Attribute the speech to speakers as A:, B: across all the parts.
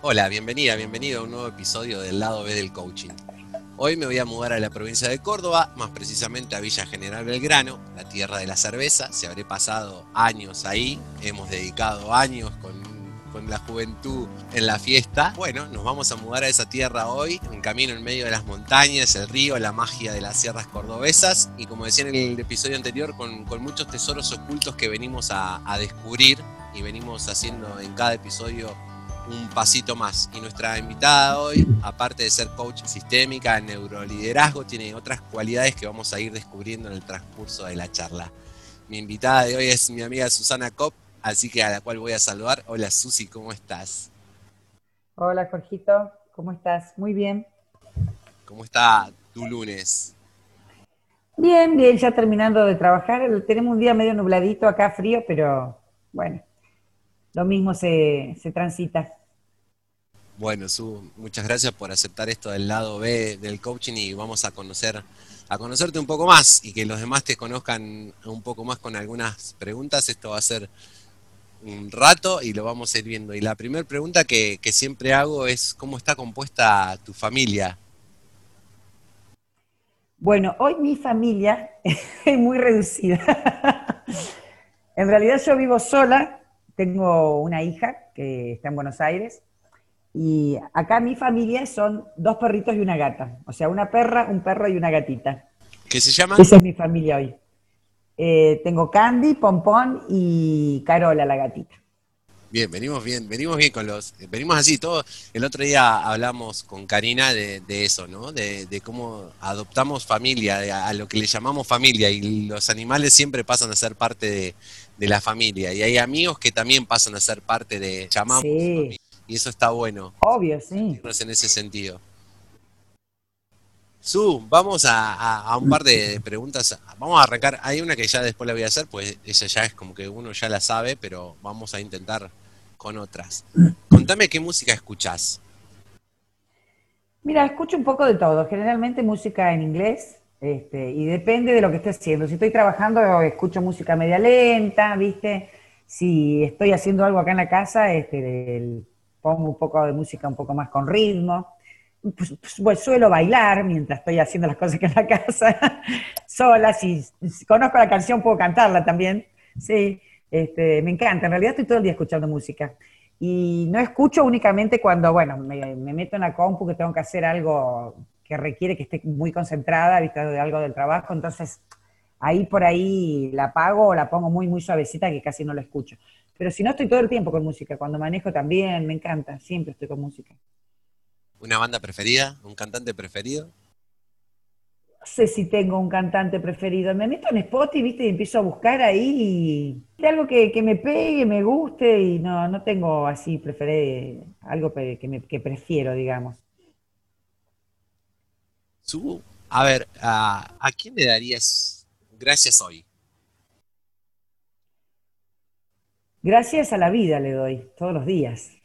A: Hola, bienvenida, bienvenido a un nuevo episodio del lado B del coaching. Hoy me voy a mudar a la provincia de Córdoba, más precisamente a Villa General Belgrano, la tierra de la cerveza. Se habré pasado años ahí, hemos dedicado años con, con, la juventud en la fiesta. Bueno, nos vamos a mudar a esa tierra hoy, en camino en medio de las montañas, el río, la magia de las sierras cordobesas y como decía en el episodio anterior, con, con muchos tesoros ocultos que venimos a, a descubrir y venimos haciendo en cada episodio un pasito más. Y nuestra invitada hoy, aparte de ser coach sistémica, neuroliderazgo, tiene otras cualidades que vamos a ir descubriendo en el transcurso de la charla. Mi invitada de hoy es mi amiga Susana Kopp, así que a la cual voy a saludar. Hola Susi, ¿cómo estás?
B: Hola Jorgito, ¿cómo estás? Muy bien.
A: ¿Cómo está tu lunes?
B: Bien, bien, ya terminando de trabajar. Tenemos un día medio nubladito acá, frío, pero bueno, lo mismo se, se transita.
A: Bueno, Su, muchas gracias por aceptar esto del lado B del coaching y vamos a conocer a conocerte un poco más y que los demás te conozcan un poco más con algunas preguntas. Esto va a ser un rato y lo vamos a ir viendo. Y la primera pregunta que, que siempre hago es ¿cómo está compuesta tu familia?
B: Bueno, hoy mi familia es muy reducida. en realidad yo vivo sola, tengo una hija que está en Buenos Aires y acá mi familia son dos perritos y una gata. O sea, una perra, un perro y una gatita.
A: ¿Qué se llama?
B: Esa es mi familia hoy. Eh, tengo Candy, Pompón y Carola, la gatita.
A: Bien, venimos bien, venimos bien con los, venimos así, todo, el otro día hablamos con Karina de, de eso, ¿no? De, de, cómo adoptamos familia, a lo que le llamamos familia, y los animales siempre pasan a ser parte de, de la familia, y hay amigos que también pasan a ser parte de, llamamos
B: Sí.
A: familia, y eso está bueno.
B: Obvio, sí.
A: en ese sentido. Su, vamos a, a- a un par de, de preguntas. Vamos a arrancar. Hay una que ya después la voy a hacer, pues esa ya es como que uno ya la sabe, pero vamos a intentar con otras. Contame qué música escuchás.
B: Mira, escucho un poco de todo, generalmente música en inglés, este, y depende de lo que esté haciendo. Si estoy trabajando, escucho música media lenta, ¿viste? Si estoy haciendo algo acá en la casa, este, el- pongo un poco de música un poco más con ritmo. Pues, pues, suelo bailar mientras estoy haciendo las cosas acá en la casa, sola. Si, conozco la canción, puedo cantarla también. Sí, este, me encanta. En realidad estoy todo el día escuchando música. Y no escucho únicamente cuando, bueno, me, me meto en la compu que tengo que hacer algo que requiere que esté muy concentrada, ¿viste? de algo del trabajo, entonces ahí por ahí la apago o la pongo muy, muy suavecita que casi no la escucho. Pero si no, estoy todo el tiempo con música. Cuando manejo también, me encanta, siempre estoy con música.
A: ¿Una banda preferida? ¿Un cantante preferido?
B: No sé si tengo un cantante preferido. Me meto en Spotify, ¿viste? Y empiezo a buscar ahí y algo que, que me pegue, me guste y no, no tengo así preferé algo que, me, que prefiero, digamos.
A: Su, a ver, ¿a, a quién le darías gracias hoy?
B: Gracias a la vida le doy, todos los días,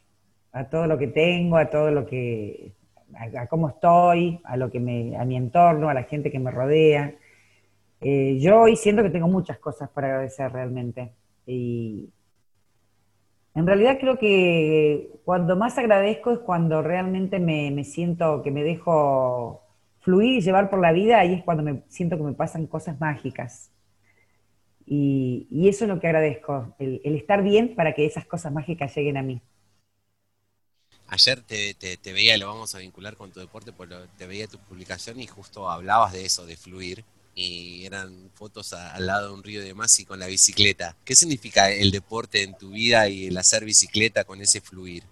B: a todo lo que tengo, a todo lo que, a, cómo estoy, a lo que me, a mi entorno, a la gente que me rodea. Eh, yo hoy siento que tengo muchas cosas para agradecer realmente. Y en realidad creo que cuando más agradezco es cuando realmente me, me siento que me dejo fluir y llevar por la vida, ahí es cuando me siento que me pasan cosas mágicas. Y, y eso es lo que agradezco, el, el estar bien para que esas cosas mágicas lleguen a mí.
A: Ayer te, te, te veía, lo vamos a vincular con tu deporte, porque lo- te veía tu publicación y justo hablabas de eso, de fluir, y eran fotos a- al lado de un río de Masi con la bicicleta. ¿Qué significa el deporte en tu vida y el hacer bicicleta con ese fluir?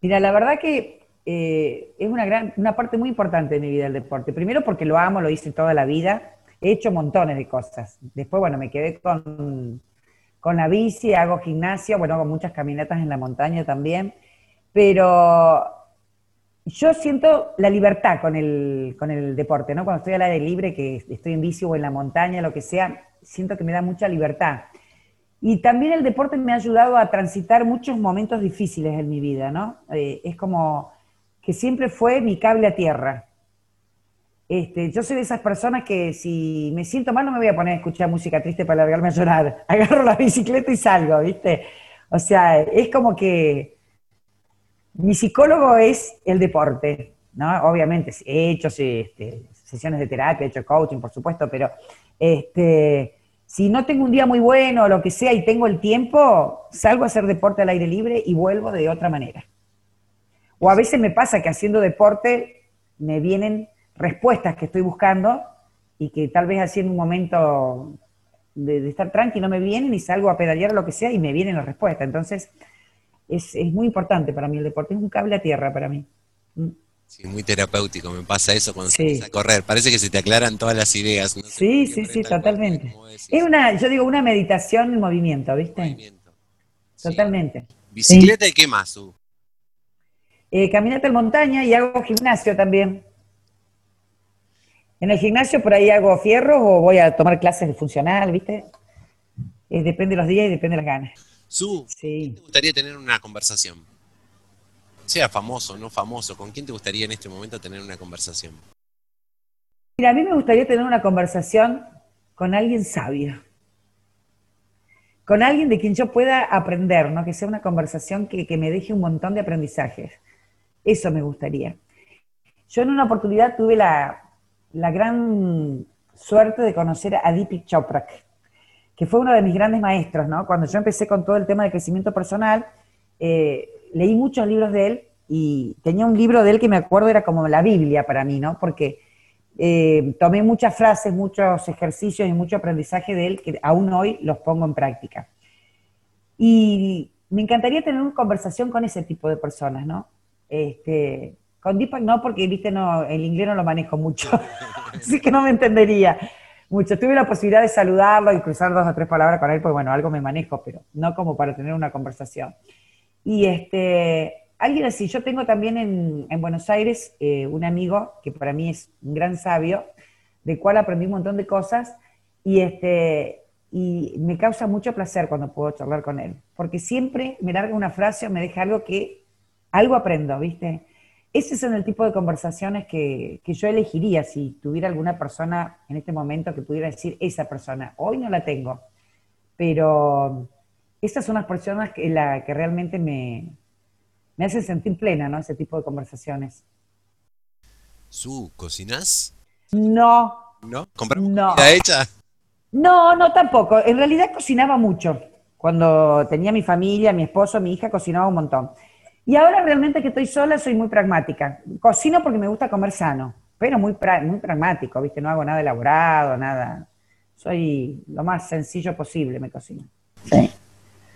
B: Mira, la verdad que eh, es una, gran, una parte muy importante de mi vida el deporte. Primero porque lo amo, lo hice toda la vida, he hecho montones de cosas. Después, bueno, me quedé con, con la bici, hago gimnasia, bueno, hago muchas caminatas en la montaña también, pero yo siento la libertad con el, con el deporte, ¿no? Cuando estoy al aire libre, que estoy en bici o en la montaña, lo que sea, siento que me da mucha libertad. Y también el deporte me ha ayudado a transitar muchos momentos difíciles en mi vida, ¿no? Eh, es como que siempre fue mi cable a tierra. Este, yo soy de esas personas que si me siento mal no me voy a poner a escuchar música triste para largarme a llorar. Agarro la bicicleta y salgo, ¿viste? O sea, es como que Mi psicólogo es el deporte, ¿no? Obviamente, he hecho este, sesiones de terapia, he hecho coaching, por supuesto, pero este, si no tengo un día muy bueno o lo que sea y tengo el tiempo, salgo a hacer deporte al aire libre y vuelvo de otra manera. O a veces me pasa que haciendo deporte me vienen respuestas que estoy buscando y que tal vez haciendo un momento de, estar tranqui no me vienen y salgo a pedalear o lo que sea y me vienen las respuestas. Entonces, es, muy importante para mí el deporte, es un cable a tierra para mí.
A: Mm. Sí, muy terapéutico, me pasa eso cuando se a correr, parece que se te aclaran todas las ideas.
B: sí, sí, sí, totalmente. Es una, yo digo, una meditación en movimiento, ¿viste? Totalmente.
A: ¿Bicicleta y qué más,
B: eh, caminata en montaña y hago gimnasio también. En el gimnasio por ahí hago fierros o voy a tomar clases de funcional, ¿viste? Eh, depende de los días y depende de las ganas.
A: Su, sí. ¿te gustaría tener una conversación? Sea famoso o no famoso, ¿con quién te gustaría en este momento tener una conversación?
B: Mira, a mí me gustaría tener una conversación con alguien sabio. Con alguien de quien yo pueda aprender, ¿no? Que sea una conversación que, que me deje un montón de aprendizajes. Eso me gustaría. Yo en una oportunidad tuve la, gran suerte de conocer a Deepak Chopra, que fue uno de mis grandes maestros, ¿no? Cuando yo empecé con todo el tema de crecimiento personal, eh, leí muchos libros de él y tenía un libro de él que me acuerdo era como la Biblia para mí, ¿no? Porque eh, tomé muchas frases, muchos ejercicios y mucho aprendizaje de él que aún hoy los pongo en práctica. Y me encantaría tener una conversación con ese tipo de personas, ¿no? Este, con Deepak no, porque viste, no, el inglés no lo manejo mucho, así que no me entendería mucho. Tuve la posibilidad de saludarlo y cruzar dos o tres palabras con él, pues bueno, algo me manejo, pero no como para tener una conversación. Y este, alguien así, yo tengo también en, Buenos Aires eh, un amigo que para mí es un gran sabio, del cual aprendí un montón de cosas, y este, y me causa mucho placer cuando puedo charlar con él, porque siempre me larga una frase o me deja algo que algo aprendo, ¿viste? Ese son el tipo de conversaciones que, yo elegiría si tuviera alguna persona en este momento que pudiera decir esa persona. Hoy no la tengo, pero esas son las personas que, la, que realmente me, me hacen sentir plena, ¿no? Ese tipo de conversaciones.
A: ¿Su cocinas?
B: No.
A: ¿No? ¿Compramos no. comida hecha?
B: No, no tampoco. En realidad cocinaba mucho. Cuando tenía mi familia, mi esposo, mi hija, cocinaba un montón. Y ahora realmente que estoy sola soy muy pragmática. Cocino porque me gusta comer sano, pero muy, muy pragmático, ¿viste? No hago nada elaborado, nada. Soy lo más sencillo posible, me cocino. Sí.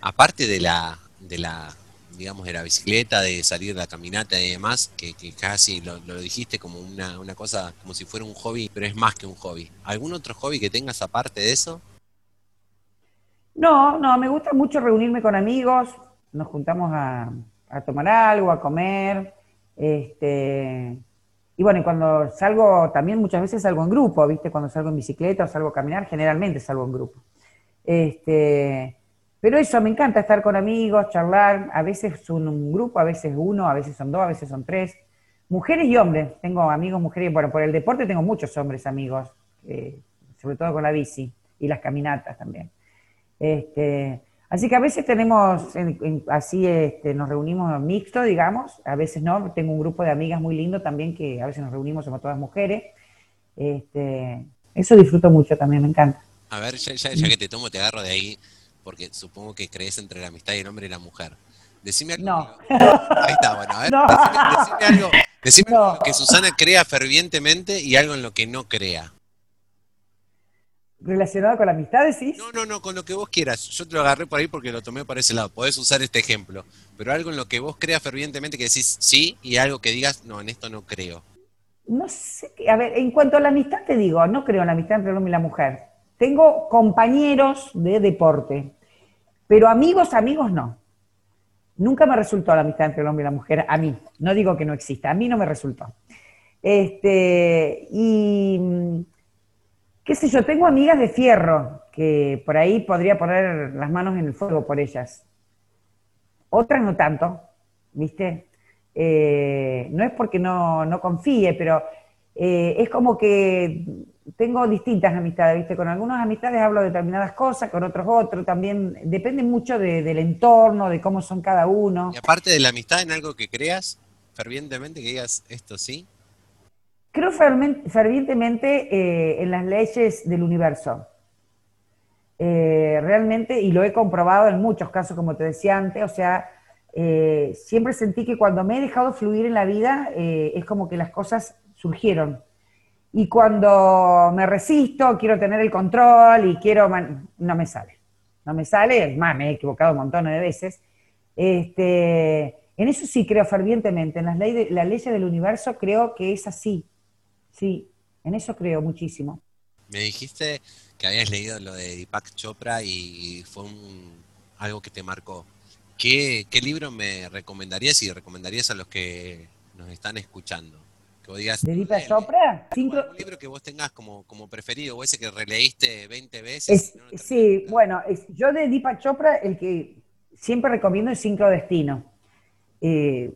A: Aparte de la, de la, digamos, de la bicicleta, de salir de la caminata y demás, que, casi lo, lo, dijiste como una, una cosa, como si fuera un hobby, pero es más que un hobby. ¿Algún otro hobby que tengas aparte de eso?
B: No, no, me gusta mucho reunirme con amigos, nos juntamos a, a tomar algo, a comer. Este, y bueno, y cuando salgo, también muchas veces salgo en grupo, ¿viste? Cuando salgo en bicicleta o salgo a caminar, generalmente salgo en grupo. Este, pero eso, me encanta estar con amigos, charlar, a veces son un grupo, a veces uno, a veces son dos, a veces son tres. Mujeres y hombres, tengo amigos, mujeres, bueno, por el deporte tengo muchos hombres amigos, eh, sobre todo con la bici y las caminatas también. Este, Así que a veces tenemos, así este, nos reunimos mixto, digamos, a veces no. Tengo un grupo de amigas muy lindo también que a veces nos reunimos, somos todas mujeres. Este, eso disfruto mucho también, me encanta.
A: A ver, ya, que te tomo, te agarro de ahí, porque supongo que crees entre la amistad y el hombre y la mujer. Decime algo.
B: No.
A: Ahí está, bueno, a ver, decime, algo, decime algo que Susana crea fervientemente y algo en lo que no crea.
B: ¿Relacionado con la amistad, decís?
A: No, no, no, con lo que vos quieras. Yo te lo agarré por ahí porque lo tomé por ese lado. Podés usar este ejemplo. Pero algo en lo que vos creas fervientemente que decís sí y algo que digas, no, en esto no creo.
B: No sé, a ver, en cuanto a la amistad te digo, no creo en la amistad entre el hombre y la mujer. Tengo compañeros de deporte, pero amigos, amigos no. Nunca me resultó la amistad entre el hombre y la mujer, a mí. No digo que no exista, a mí no me resultó. Este, y qué sé yo, tengo amigas de fierro que por ahí podría poner las manos en el fuego por ellas. Otras no tanto, ¿viste? Eh, no es porque no, confíe, pero eh, es como que tengo distintas amistades, ¿viste? Con algunas amistades hablo de determinadas cosas, con otros otros, también depende mucho del entorno, de cómo son cada uno.
A: Y aparte de la amistad, en algo que creas fervientemente, que digas esto sí.
B: Creo fervientemente eh, en las leyes del universo. Eh, realmente, y lo he comprobado en muchos casos, como te decía antes, o sea, eh, siempre sentí que cuando me he dejado fluir en la vida, es como que las cosas surgieron y cuando me resisto, quiero tener el control y quiero, no me sale. No me sale, es más, me he equivocado un montón de veces. Este, en eso sí creo fervientemente, en las leyes, la ley del universo creo que es así. Sí, en eso creo muchísimo.
A: Me dijiste que habías leído lo de Deepak Chopra y fue algo que te marcó. ¿Qué, ¿Qué libro me recomendarías y recomendarías a los que nos están escuchando?
B: ¿De Deepak Chopra?
A: ¿Un libro que vos tengas como, como preferido o ese que releíste 20 veces?
B: sí, bueno, yo de Deepak Chopra el que siempre recomiendo es Sincrodestino. Eh,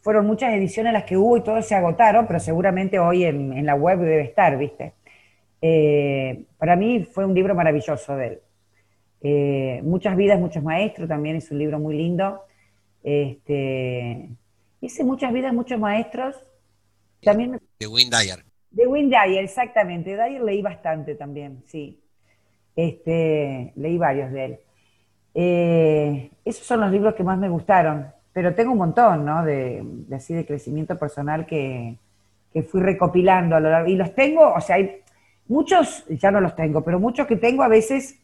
B: fueron muchas ediciones las que hubo y todos se agotaron, pero seguramente hoy en, la web debe estar, ¿viste? Eh, para mí fue un libro maravilloso de él. Eh, muchas vidas, muchos maestros, también es un libro muy lindo. Este, hice muchas vidas, muchos maestros, también,
A: de Wayne Dyer.
B: De Wayne Dyer, exactamente. Dyer leí bastante también, sí. Este, leí varios de él. Eh, esos son los libros que más me gustaron, pero tengo un montón, ¿no? De, así de crecimiento personal que, fui recopilando a lo largo. Y los tengo, o sea, hay muchos, ya no los tengo, pero muchos que tengo a veces,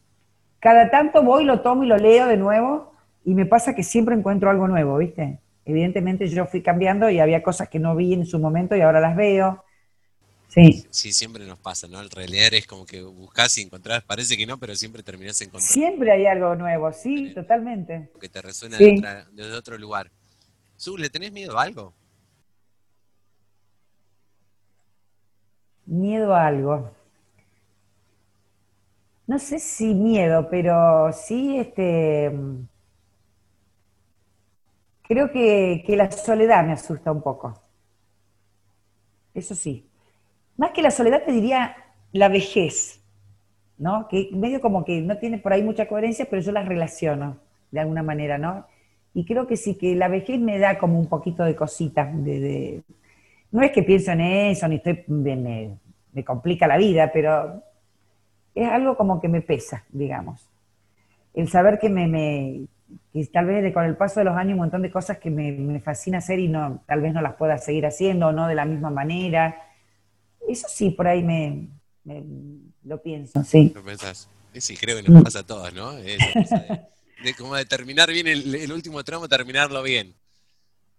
B: cada tanto voy, lo tomo y lo leo de nuevo, y me pasa que siempre encuentro algo nuevo, ¿viste? Evidentemente yo fui cambiando y había cosas que no vi en su momento y ahora las veo.
A: Sí. Sí, siempre nos pasa, ¿no? El releer es como que buscas y encontrás, parece que no, pero siempre terminás encontrando.
B: Siempre hay algo nuevo, sí, totalmente.
A: Que te resuena desde otro lugar. Su, ¿le tenés miedo a algo?
B: Miedo a algo. No sé si miedo, pero sí este Creo que, la soledad me asusta un poco. Eso sí. Más que la soledad te diría la vejez, ¿no? Que medio como que no tiene por ahí mucha coherencia, pero yo las relaciono de alguna manera, ¿no? Y creo que sí, que la vejez me da como un poquito de cositas. De, No es que pienso en eso, ni estoy, me, me complica la vida, pero es algo como que me pesa, digamos. El saber que me, me, y tal vez con el paso de los años un montón de cosas que me, fascina hacer y no, tal vez no las pueda seguir haciendo o no de la misma manera. Eso sí, por ahí me, lo pienso, sí.
A: ¿Lo pensás? Sí, creo que nos pasa a todos, ¿no? de, como de terminar bien el, último tramo, terminarlo bien.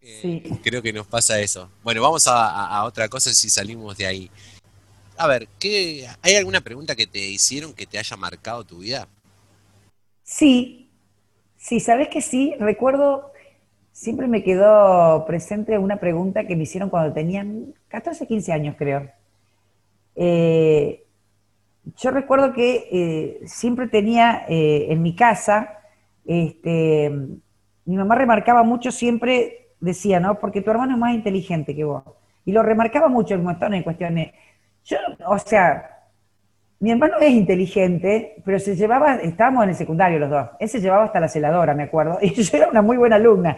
A: Eh, sí. Creo que nos pasa eso. Bueno, vamos a, a, otra cosa si salimos de ahí. A ver, ¿qué, ¿hay alguna pregunta que te hicieron que te haya marcado tu vida?
B: Sí, Sí, sabes que sí, recuerdo, siempre me quedó presente una pregunta que me hicieron cuando tenían 14, 15 años, creo. Eh, yo recuerdo que eh, siempre tenía eh, en mi casa, este, mi mamá remarcaba mucho, siempre decía, ¿no? Porque tu hermano es más inteligente que vos. Y lo remarcaba mucho en montón de cuestiones. Yo, o sea, mi hermano es inteligente, pero se llevaba, estábamos en el secundario los dos, él se llevaba hasta la celadora, me acuerdo, y yo era una muy buena alumna.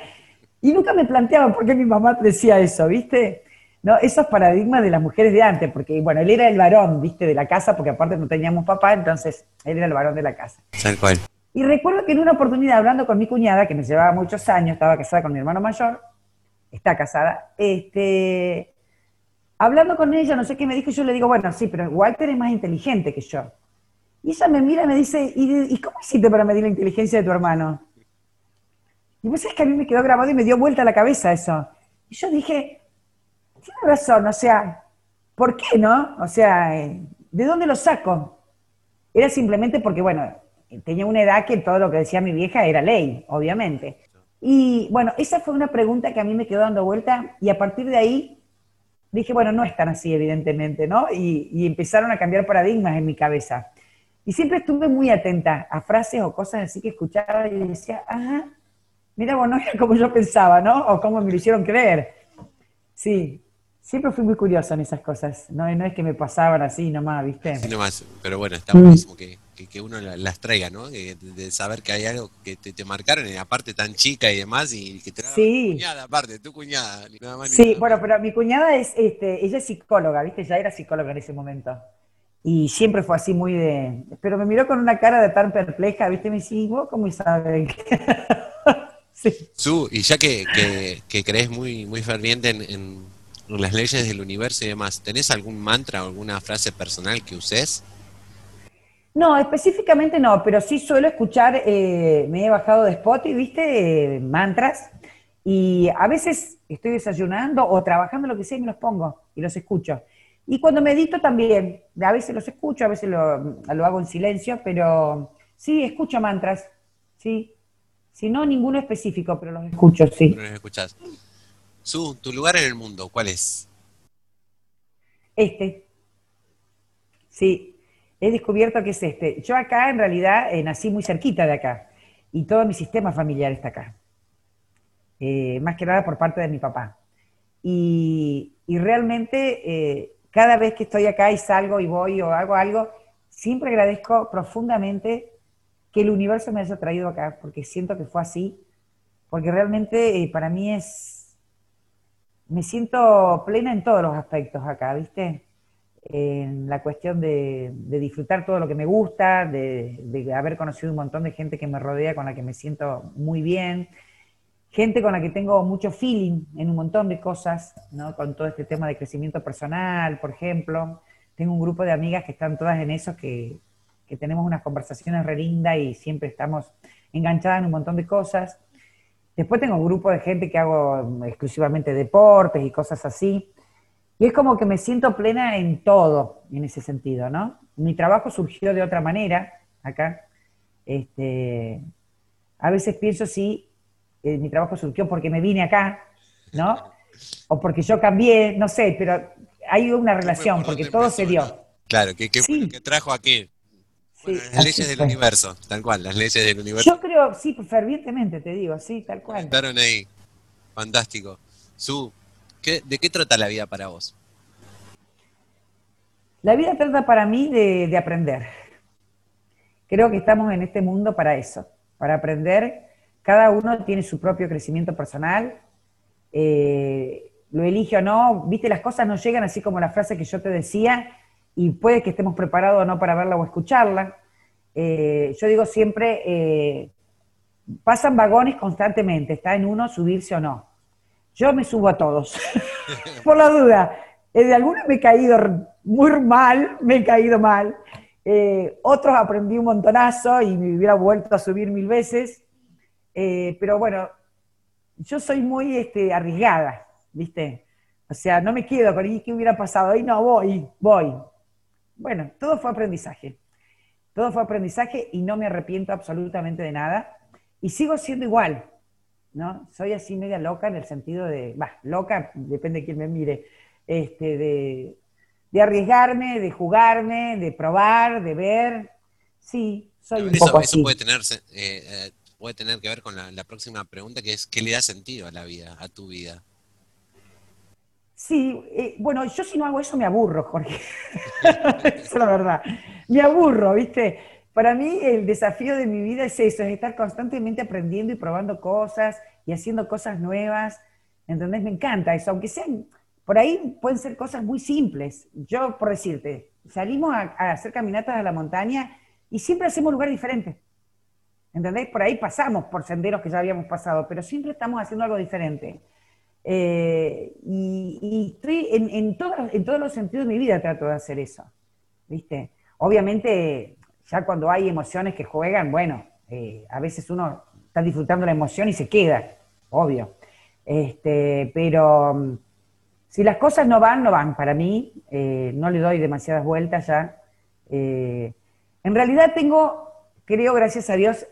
B: Y nunca me planteaba por qué mi mamá decía eso, ¿viste? ¿No? Esos paradigmas de las mujeres de antes, porque, bueno, él era el varón, ¿viste? De la casa, porque aparte no teníamos papá, entonces él era el varón de la casa.
A: Tal cual.
B: Y recuerdo que en una oportunidad, hablando con mi cuñada, que me llevaba muchos años, estaba casada con mi hermano mayor, está casada, este, hablando con ella, no sé qué me dijo, yo le digo, bueno, sí, pero Walter es más inteligente que yo. Y ella me mira y me dice, ¿y, cómo hiciste para medir la inteligencia de tu hermano? Y vos sabés que a mí me quedó grabado y me dio vuelta la cabeza eso. Y yo dije, tiene razón, o sea, ¿por qué no? O sea, ¿de dónde lo saco? Era simplemente porque, bueno, tenía una edad que todo lo que decía mi vieja era ley, obviamente. Y bueno, esa fue una pregunta que a mí me quedó dando vuelta y a partir de ahí dije, bueno, no es tan así, evidentemente, ¿no? Y, empezaron a cambiar paradigmas en mi cabeza. Y siempre estuve muy atenta a frases o cosas así que escuchaba y decía, ajá, mira, bueno, no era como yo pensaba, ¿no? O como me lo hicieron creer. Sí, siempre fui muy curiosa en esas cosas. No, no es que me pasaban así nomás, ¿viste?
A: Sí, nomás. Pero bueno, está buenísimo que, que, uno las traiga, ¿no? De, saber que hay algo que te, marcaron, y aparte tan chica y demás, y que te
B: sí.
A: cuñada, aparte, tu cuñada.
B: Nada más sí, bueno, pero mi cuñada es, este, ella es psicóloga, ¿viste? Ya era psicóloga en ese momento. Y siempre fue así muy de... Pero me miró con una cara de tan perpleja, ¿viste? Me dice, ¿vos cómo sabes?
A: sí. Su, y ya que, que, crees muy, muy ferviente en las leyes del universo y demás, ¿tenés algún mantra o alguna frase personal que uses?
B: No, específicamente no, pero sí suelo escuchar, eh, me he bajado de Spotify, ¿viste? Eh, mantras, y a veces estoy desayunando o trabajando lo que sea y me los pongo y los escucho. Y cuando medito también, a veces los escucho, a veces lo, hago en silencio, pero sí, escucho mantras, sí. Si no, ninguno específico, pero los escucho, sí. Los escuchás.
A: Su, tu lugar en el mundo, ¿cuál es?
B: Este. Sí, he descubierto que es este. Yo acá en realidad eh, nací muy cerquita de acá y todo mi sistema familiar está acá. Eh, más que nada por parte de mi papá. Y, realmente eh, cada vez que estoy acá y salgo y voy o hago algo, siempre agradezco profundamente que el universo me haya traído acá, porque siento que fue así, porque realmente para mí es me siento plena en todos los aspectos acá, ¿viste? En la cuestión de, disfrutar todo lo que me gusta, de, haber conocido un montón de gente que me rodea con la que me siento muy bien, gente con la que tengo mucho feeling en un montón de cosas, ¿no? Con todo este tema de crecimiento personal, por ejemplo. Tengo un grupo de amigas que están todas en eso, que, que tenemos unas conversaciones re lindas y siempre estamos enganchadas en un montón de cosas. Después tengo un grupo de gente que hago exclusivamente deportes y cosas así. Y es como que me siento plena en todo, en ese sentido, ¿no? Mi trabajo surgió de otra manera acá. Este, a veces pienso si eh, mi trabajo surgió porque me vine acá, ¿no? O porque yo cambié, no sé, pero hay una relación, porque todo se dio.
A: Claro, que, que, que trajo aquí las leyes del universo, tal cual, las leyes del universo.
B: Yo creo, sí, fervientemente te digo, sí, tal cual.
A: Estaron ahí. Fantástico. Su, ¿de qué trata la vida para vos?
B: La vida trata para mí de, aprender. Creo que estamos en este mundo para eso, para aprender. Cada uno tiene su propio crecimiento personal. Eh, lo elige o no, viste, las cosas no llegan así como la frase que yo te decía, y puede que estemos preparados o no para verla o escucharla. Eh, yo digo siempre, eh, pasan vagones constantemente, está en uno subirse o no. Yo me subo a todos, por la duda. Eh, de algunos me he caído muy mal, me he caído mal. otros aprendí un montonazo y me hubiera vuelto a subir mil veces. pero bueno, yo soy muy este, arriesgada, ¿viste? O sea, no me quedo con, ¿y qué hubiera pasado? Ahí no, voy, voy. Bueno, todo fue aprendizaje. Todo fue aprendizaje y no me arrepiento absolutamente de nada. Y sigo siendo igual, ¿no? Soy así media loca en el sentido de, va, loca, depende de quién me mire, este, de, arriesgarme, de jugarme, de probar, de ver. Sí, soy un
A: eso,
B: poco
A: eso puede tener, eh, eh, puede tener que ver con la próxima pregunta, que es, ¿qué le da sentido a la vida, a tu vida?
B: Sí, eh, bueno, yo si no hago eso me aburro, Jorge. Esa es la verdad. Me aburro, ¿viste? Para mí el desafío de mi vida es eso, es estar constantemente aprendiendo y probando cosas y haciendo cosas nuevas. ¿Entendés? Me encanta eso, aunque sean, por ahí pueden ser cosas muy simples. Yo, por decirte, salimos a, hacer caminatas a la montaña y siempre hacemos lugar diferente. ¿Entendés? Por ahí pasamos por senderos que ya habíamos pasado, pero siempre estamos haciendo algo diferente. Eh, y, estoy en, en, en todos los sentidos de mi vida trato de hacer eso, ¿viste? Obviamente, ya cuando hay emociones que juegan, bueno, eh, a veces uno está disfrutando la emoción y se queda, obvio. Este, pero mm, si las cosas no van, no van. Para mí, eh, no le doy demasiadas vueltas ya. en realidad tengo, creo, gracias a Dios,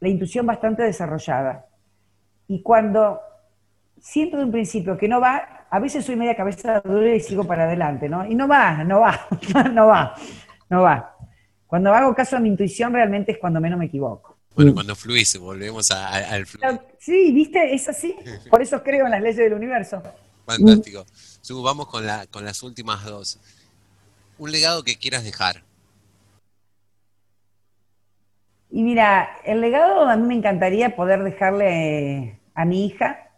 B: la intuición bastante desarrollada. Y cuando siento de un principio que no va, a veces soy media cabeza dura y sigo para adelante, ¿no? Y no va, no va, no va, no va. Cuando hago caso a mi intuición realmente es cuando menos me equivoco.
A: Bueno, cuando fluís, volvemos al
B: fluir. Sí, viste, es así. Por eso creo en las leyes del universo.
A: Fantástico. vamos con, la, con las últimas dos. Un legado que quieras dejar.
B: Y mira, el legado a mí me encantaría poder dejarle a mi hija,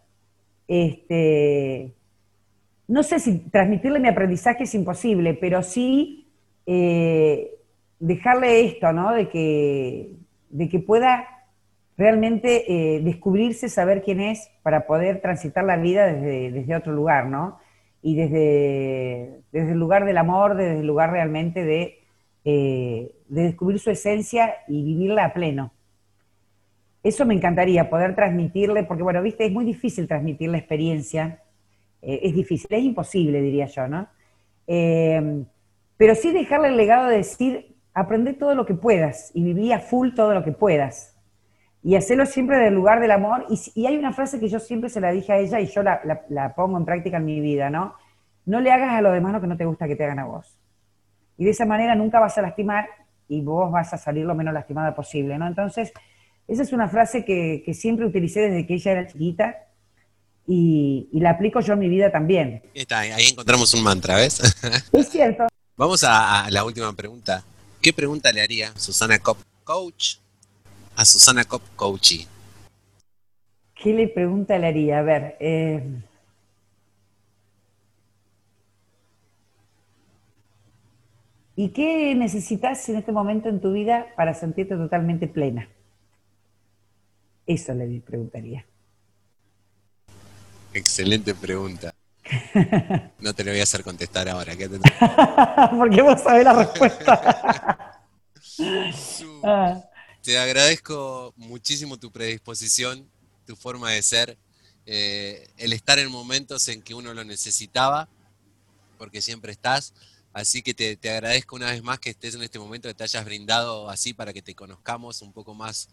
B: este, no sé si transmitirle mi aprendizaje es imposible, pero sí eh, dejarle esto, ¿no? De que, de que pueda realmente eh, descubrirse, saber quién es, para poder transitar la vida desde, otro lugar, ¿no? Y desde, desde, el lugar del amor, desde el lugar realmente de, eh, de descubrir su esencia y vivirla a pleno. Eso me encantaría, poder transmitirle, porque bueno, viste, es muy difícil transmitir la experiencia, eh, es difícil, es imposible, diría yo, ¿no? pero sí dejarle el legado de decir, aprende todo lo que puedas y viví a full todo lo que puedas y hacerlo siempre del lugar del amor. Y, hay una frase que yo siempre se la dije a ella y yo la, pongo en práctica en mi vida, ¿no? No le hagas a los demás lo que no te gusta que te hagan a vos. Y de esa manera nunca vas a lastimar y vos vas a salir lo menos lastimada posible, ¿no? Entonces, esa es una frase que, siempre utilicé desde que ella era chiquita y, la aplico yo en mi vida también.
A: Está, ahí encontramos un mantra, ¿ves?
B: Es cierto.
A: Vamos a, a la última pregunta. ¿Qué pregunta le haría Susana Cop, coach, a Susana Cop Coachy?
B: ¿Qué le pregunta le haría? A ver. Eh, ¿Y qué necesitas en este momento en tu vida para sentirte totalmente plena? Eso le preguntaría.
A: Excelente pregunta. No te lo voy a hacer contestar ahora.
B: Porque vos sabés la respuesta.
A: Te agradezco muchísimo tu predisposición, tu forma de ser, eh, el estar en momentos en que uno lo necesitaba, porque siempre estás. Así que te, agradezco una vez más que estés en este momento, que te hayas brindado así para que te conozcamos un poco más.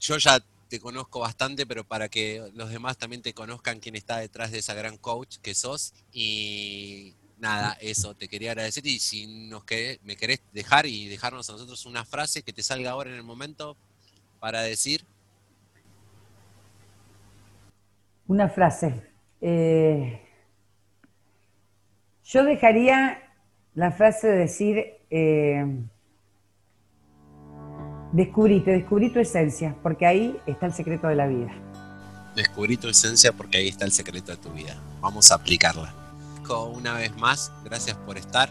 A: Yo ya te conozco bastante, pero para que los demás también te conozcan quién está detrás de esa gran coach que sos. Y nada, eso, te quería agradecer y si nos me querés dejar y dejarnos a nosotros una frase que te salga ahora en el momento para decir.
B: Una frase. Eh, yo dejaría la frase de decir, eh, descubrite, descubrí tu esencia, porque ahí está el secreto de la vida.
A: Descubrí tu esencia porque ahí está el secreto de tu vida. Vamos a aplicarla una vez más. Gracias por estar.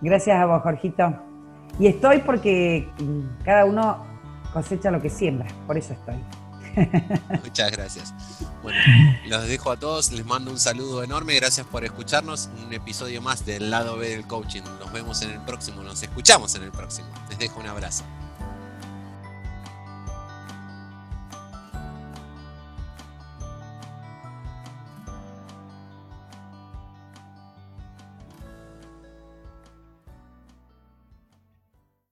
B: Gracias a vos, Jorgito. Y estoy porque cada uno cosecha lo que siembra, por eso estoy.
A: Muchas gracias. Bueno, los dejo a todos, les mando un saludo enorme, gracias por escucharnos. Un episodio más del lado B del coaching. Nos vemos en el próximo, nos escuchamos en el próximo. Les dejo un abrazo.